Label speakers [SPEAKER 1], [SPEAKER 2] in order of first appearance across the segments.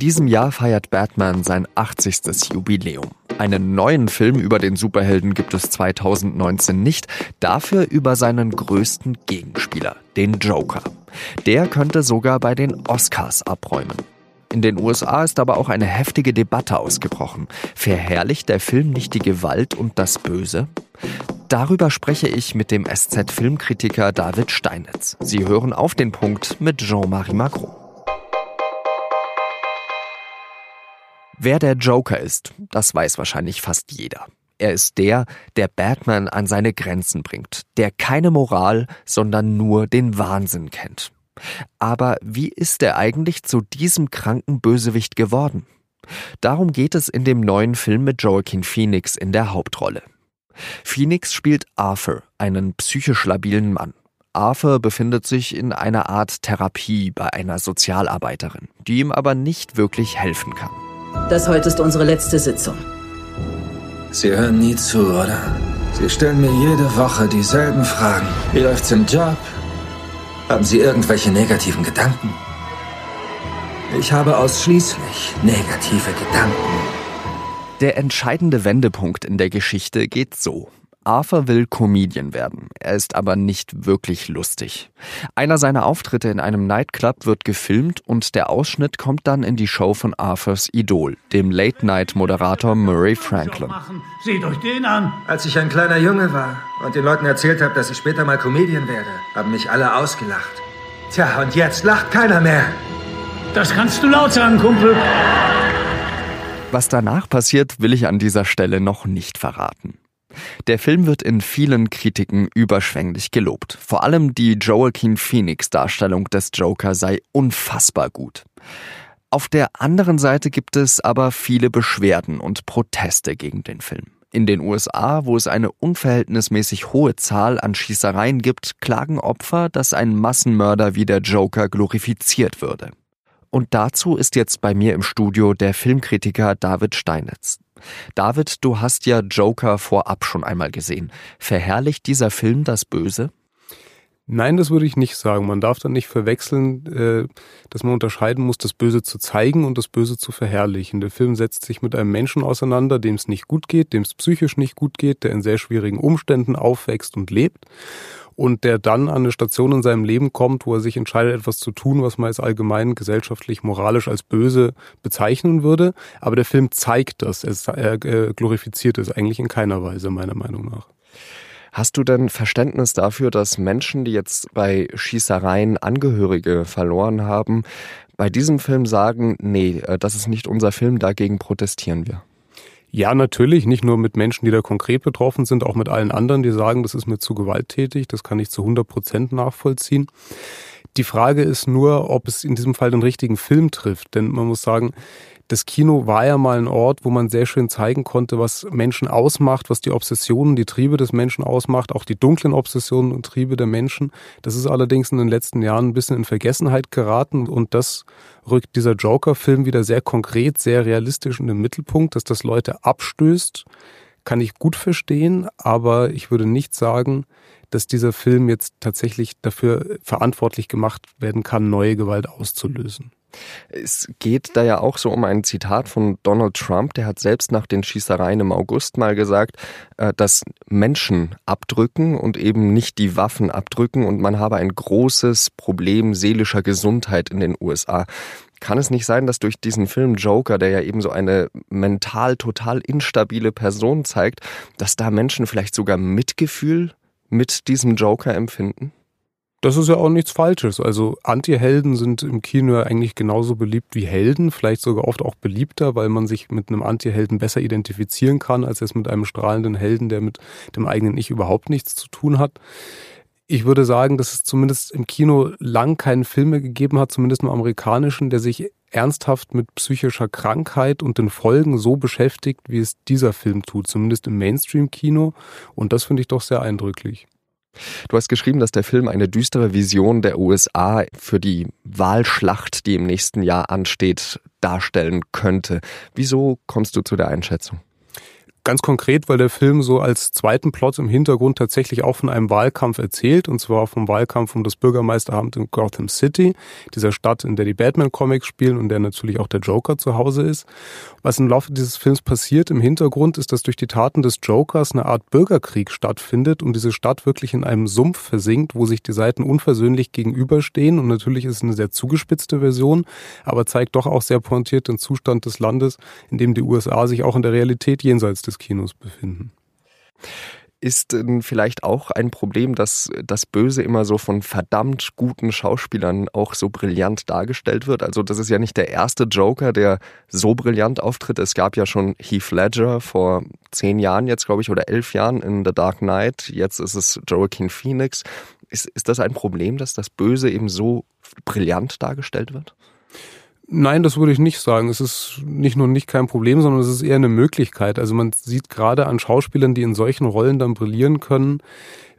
[SPEAKER 1] diesem Jahr feiert Batman sein 80. Jubiläum. Einen neuen Film über den Superhelden gibt es 2019 nicht, dafür über seinen größten Gegenspieler, den Joker. Der könnte sogar bei den Oscars abräumen. In den USA ist aber auch eine heftige Debatte ausgebrochen. Verherrlicht der Film nicht die Gewalt und das Böse? Darüber spreche ich mit dem SZ-Filmkritiker David Steinitz. Sie hören auf den Punkt mit Jean-Marie Macron. Wer der Joker ist, das weiß wahrscheinlich fast jeder. Er ist der, der Batman an seine Grenzen bringt, der keine Moral, sondern nur den Wahnsinn kennt. Aber wie ist er eigentlich zu diesem kranken Bösewicht geworden? Darum geht es in dem neuen Film mit Joaquin Phoenix in der Hauptrolle. Phoenix spielt Arthur, einen psychisch labilen Mann. Arthur befindet sich in einer Art Therapie bei einer Sozialarbeiterin, die ihm aber nicht wirklich helfen kann.
[SPEAKER 2] Das heute ist unsere letzte Sitzung.
[SPEAKER 3] Sie hören nie zu, oder? Sie stellen mir jede Woche dieselben Fragen. Wie läuft's im Job? Haben Sie irgendwelche negativen Gedanken? Ich habe ausschließlich negative Gedanken.
[SPEAKER 1] Der entscheidende Wendepunkt in der Geschichte geht so. Arthur will Comedian werden. Er ist aber nicht wirklich lustig. Einer seiner Auftritte in einem Nightclub wird gefilmt und der Ausschnitt kommt dann in die Show von Arthurs Idol, dem Late-Night-Moderator Murray Franklin.
[SPEAKER 3] Seht euch den an! Als ich ein kleiner Junge war und den Leuten erzählt habe, dass ich später mal Comedian werde, haben mich alle ausgelacht. Tja, und jetzt lacht keiner mehr.
[SPEAKER 4] Das kannst du laut sagen, Kumpel.
[SPEAKER 1] Was danach passiert, will ich an dieser Stelle noch nicht verraten. Der Film wird in vielen Kritiken überschwänglich gelobt. Vor allem die Joaquin Phoenix Darstellung des Joker sei unfassbar gut. Auf der anderen Seite gibt es aber viele Beschwerden und Proteste gegen den Film. In den USA, wo es eine unverhältnismäßig hohe Zahl an Schießereien gibt, klagen Opfer, dass ein Massenmörder wie der Joker glorifiziert würde. Und dazu ist jetzt bei mir im Studio der Filmkritiker David Steinitz. David, du hast ja Joker vorab schon einmal gesehen. Verherrlicht dieser Film das Böse?
[SPEAKER 5] Nein, das würde ich nicht sagen. Man darf dann nicht verwechseln, äh, dass man unterscheiden muss, das Böse zu zeigen und das Böse zu verherrlichen. Der Film setzt sich mit einem Menschen auseinander, dem es nicht gut geht, dem es psychisch nicht gut geht, der in sehr schwierigen Umständen aufwächst und lebt und der dann an eine Station in seinem Leben kommt, wo er sich entscheidet, etwas zu tun, was man als allgemein gesellschaftlich moralisch als böse bezeichnen würde. Aber der Film zeigt das. Er glorifiziert es eigentlich in keiner Weise, meiner Meinung nach.
[SPEAKER 1] Hast du denn Verständnis dafür, dass Menschen, die jetzt bei Schießereien Angehörige verloren haben, bei diesem Film sagen, nee, äh, das ist nicht unser Film, dagegen protestieren wir?
[SPEAKER 5] Ja, natürlich, nicht nur mit Menschen, die da konkret betroffen sind, auch mit allen anderen, die sagen, das ist mir zu gewalttätig, das kann ich zu 100 Prozent nachvollziehen. Die Frage ist nur, ob es in diesem Fall den richtigen Film trifft, denn man muss sagen, das Kino war ja mal ein Ort, wo man sehr schön zeigen konnte, was Menschen ausmacht, was die Obsessionen, die Triebe des Menschen ausmacht, auch die dunklen Obsessionen und Triebe der Menschen. Das ist allerdings in den letzten Jahren ein bisschen in Vergessenheit geraten. Und das rückt dieser Joker-Film wieder sehr konkret, sehr realistisch in den Mittelpunkt, dass das Leute abstößt, kann ich gut verstehen, aber ich würde nicht sagen, dass dieser Film jetzt tatsächlich dafür verantwortlich gemacht werden kann, neue Gewalt auszulösen.
[SPEAKER 1] Es geht da ja auch so um ein Zitat von Donald Trump, der hat selbst nach den Schießereien im August mal gesagt, äh, dass Menschen abdrücken und eben nicht die Waffen abdrücken und man habe ein großes Problem seelischer Gesundheit in den USA. Kann es nicht sein, dass durch diesen Film Joker, der ja eben so eine mental total instabile Person zeigt, dass da Menschen vielleicht sogar Mitgefühl mit diesem Joker empfinden?
[SPEAKER 5] Das ist ja auch nichts Falsches. Also Anti-Helden sind im Kino ja eigentlich genauso beliebt wie Helden, vielleicht sogar oft auch beliebter, weil man sich mit einem Anti-Helden besser identifizieren kann, als jetzt mit einem strahlenden Helden, der mit dem eigenen Ich überhaupt nichts zu tun hat. Ich würde sagen, dass es zumindest im Kino lang keinen Film mehr gegeben hat, zumindest im amerikanischen, der sich ernsthaft mit psychischer Krankheit und den Folgen so beschäftigt, wie es dieser Film tut, zumindest im Mainstream-Kino. Und das finde ich doch sehr eindrücklich.
[SPEAKER 1] Du hast geschrieben, dass der Film eine düstere Vision der USA für die Wahlschlacht, die im nächsten Jahr ansteht, darstellen könnte. Wieso kommst du zu der Einschätzung?
[SPEAKER 5] Ganz konkret, weil der Film so als zweiten Plot im Hintergrund tatsächlich auch von einem Wahlkampf erzählt, und zwar vom Wahlkampf um das Bürgermeisteramt in Gotham City, dieser Stadt, in der die Batman-Comics spielen und der natürlich auch der Joker zu Hause ist. Was im Laufe dieses Films passiert im Hintergrund, ist, dass durch die Taten des Jokers eine Art Bürgerkrieg stattfindet und diese Stadt wirklich in einem Sumpf versinkt, wo sich die Seiten unversöhnlich gegenüberstehen. Und natürlich ist es eine sehr zugespitzte Version, aber zeigt doch auch sehr pointiert den Zustand des Landes, in dem die USA sich auch in der Realität jenseits des Kinos befinden.
[SPEAKER 1] Ist denn vielleicht auch ein Problem, dass das Böse immer so von verdammt guten Schauspielern auch so brillant dargestellt wird? Also das ist ja nicht der erste Joker, der so brillant auftritt. Es gab ja schon Heath Ledger vor zehn Jahren jetzt, glaube ich, oder elf Jahren in The Dark Knight. Jetzt ist es Joaquin Phoenix. Ist, ist das ein Problem, dass das Böse eben so brillant dargestellt wird?
[SPEAKER 5] Nein, das würde ich nicht sagen. Es ist nicht nur nicht kein Problem, sondern es ist eher eine Möglichkeit. Also man sieht gerade an Schauspielern, die in solchen Rollen dann brillieren können,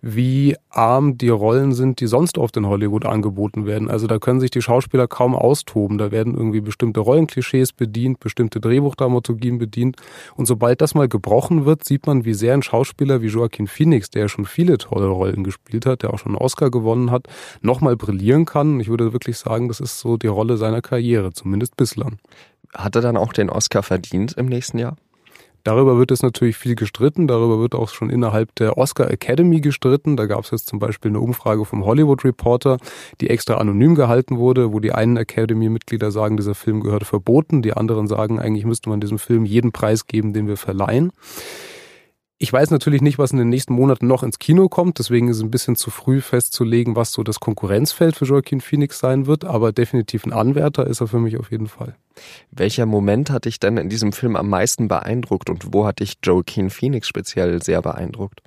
[SPEAKER 5] wie arm die Rollen sind, die sonst oft in Hollywood angeboten werden. Also da können sich die Schauspieler kaum austoben. Da werden irgendwie bestimmte Rollenklischees bedient, bestimmte Drehbuchdramaturgien bedient. Und sobald das mal gebrochen wird, sieht man, wie sehr ein Schauspieler wie Joaquin Phoenix, der ja schon viele tolle Rollen gespielt hat, der auch schon einen Oscar gewonnen hat, nochmal brillieren kann. Und ich würde wirklich sagen, das ist so die Rolle seiner Karriere, zumindest bislang.
[SPEAKER 1] Hat er dann auch den Oscar verdient im nächsten Jahr?
[SPEAKER 5] Darüber wird es natürlich viel gestritten, darüber wird auch schon innerhalb der Oscar Academy gestritten. Da gab es jetzt zum Beispiel eine Umfrage vom Hollywood Reporter, die extra anonym gehalten wurde, wo die einen Academy-Mitglieder sagen, dieser Film gehört verboten, die anderen sagen, eigentlich müsste man diesem Film jeden Preis geben, den wir verleihen. Ich weiß natürlich nicht, was in den nächsten Monaten noch ins Kino kommt, deswegen ist es ein bisschen zu früh festzulegen, was so das Konkurrenzfeld für Joaquin Phoenix sein wird, aber definitiv ein Anwärter ist er für mich auf jeden Fall.
[SPEAKER 1] Welcher Moment hat dich denn in diesem Film am meisten beeindruckt und wo hat dich Joaquin Phoenix speziell sehr beeindruckt?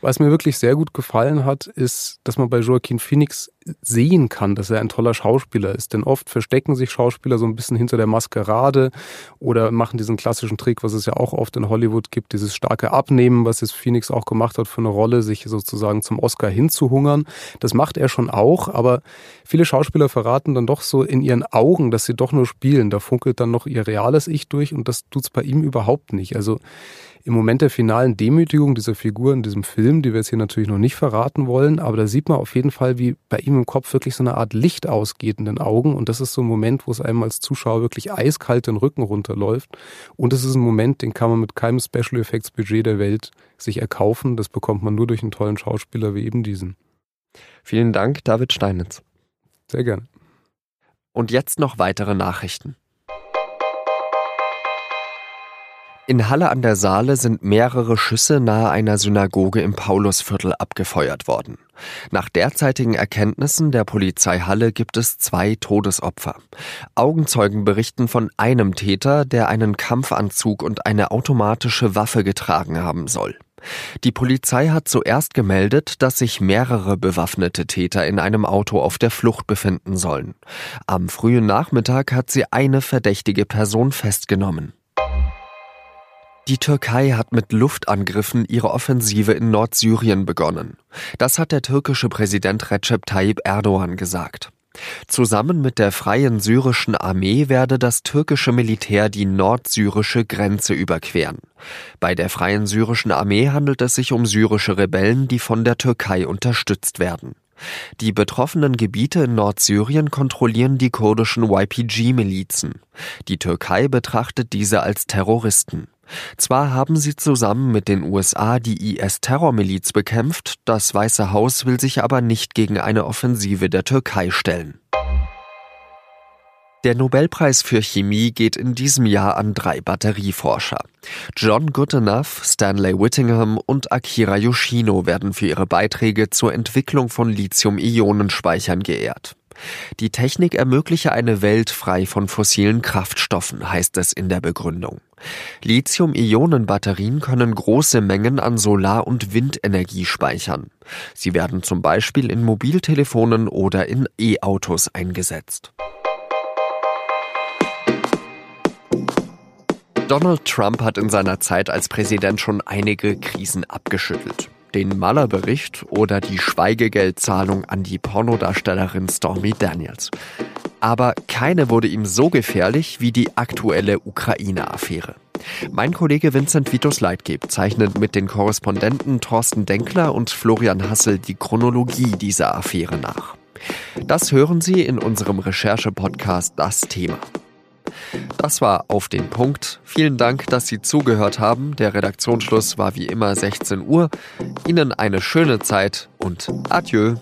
[SPEAKER 5] Was mir wirklich sehr gut gefallen hat, ist, dass man bei Joaquin Phoenix sehen kann, dass er ein toller Schauspieler ist. Denn oft verstecken sich Schauspieler so ein bisschen hinter der Maskerade oder machen diesen klassischen Trick, was es ja auch oft in Hollywood gibt, dieses starke Abnehmen, was jetzt Phoenix auch gemacht hat für eine Rolle, sich sozusagen zum Oscar hinzuhungern. Das macht er schon auch, aber viele Schauspieler verraten dann doch so in ihren Augen, dass sie doch nur spielen. Da funkelt dann noch ihr reales Ich durch und das tut's bei ihm überhaupt nicht. Also im Moment der finalen Demütigung dieser Figur in diesem Film, die wir jetzt hier natürlich noch nicht verraten wollen, aber da sieht man auf jeden Fall, wie bei ihm im Kopf wirklich so eine Art Licht ausgeht in den Augen und das ist so ein Moment, wo es einem als Zuschauer wirklich eiskalt den Rücken runterläuft und es ist ein Moment, den kann man mit keinem Special Effects Budget der Welt sich erkaufen, das bekommt man nur durch einen tollen Schauspieler wie eben diesen.
[SPEAKER 1] Vielen Dank, David Steinitz.
[SPEAKER 5] Sehr gerne.
[SPEAKER 1] Und jetzt noch weitere Nachrichten. In Halle an der Saale sind mehrere Schüsse nahe einer Synagoge im Paulusviertel abgefeuert worden. Nach derzeitigen Erkenntnissen der Polizei Halle gibt es zwei Todesopfer. Augenzeugen berichten von einem Täter, der einen Kampfanzug und eine automatische Waffe getragen haben soll. Die Polizei hat zuerst gemeldet, dass sich mehrere bewaffnete Täter in einem Auto auf der Flucht befinden sollen. Am frühen Nachmittag hat sie eine verdächtige Person festgenommen. Die Türkei hat mit Luftangriffen ihre Offensive in Nordsyrien begonnen. Das hat der türkische Präsident Recep Tayyip Erdogan gesagt. Zusammen mit der Freien Syrischen Armee werde das türkische Militär die nordsyrische Grenze überqueren. Bei der Freien Syrischen Armee handelt es sich um syrische Rebellen, die von der Türkei unterstützt werden. Die betroffenen Gebiete in Nordsyrien kontrollieren die kurdischen YPG-Milizen. Die Türkei betrachtet diese als Terroristen. Zwar haben sie zusammen mit den USA die IS-Terrormiliz bekämpft, das Weiße Haus will sich aber nicht gegen eine Offensive der Türkei stellen. Der Nobelpreis für Chemie geht in diesem Jahr an drei Batterieforscher. John Goodenough, Stanley Whittingham und Akira Yoshino werden für ihre Beiträge zur Entwicklung von Lithium-Ionen-Speichern geehrt. Die Technik ermögliche eine Welt frei von fossilen Kraftstoffen, heißt es in der Begründung. Lithium-Ionen-Batterien können große Mengen an Solar- und Windenergie speichern. Sie werden zum Beispiel in Mobiltelefonen oder in E-Autos eingesetzt. Donald Trump hat in seiner Zeit als Präsident schon einige Krisen abgeschüttelt den Maler-Bericht oder die Schweigegeldzahlung an die Pornodarstellerin Stormy Daniels. Aber keine wurde ihm so gefährlich wie die aktuelle Ukraine-Affäre. Mein Kollege Vincent Vitus Leitgeb zeichnet mit den Korrespondenten Thorsten Denkler und Florian Hassel die Chronologie dieser Affäre nach. Das hören Sie in unserem Recherche-Podcast Das Thema. Das war auf den Punkt. Vielen Dank, dass Sie zugehört haben. Der Redaktionsschluss war wie immer 16 Uhr. Ihnen eine schöne Zeit und adieu.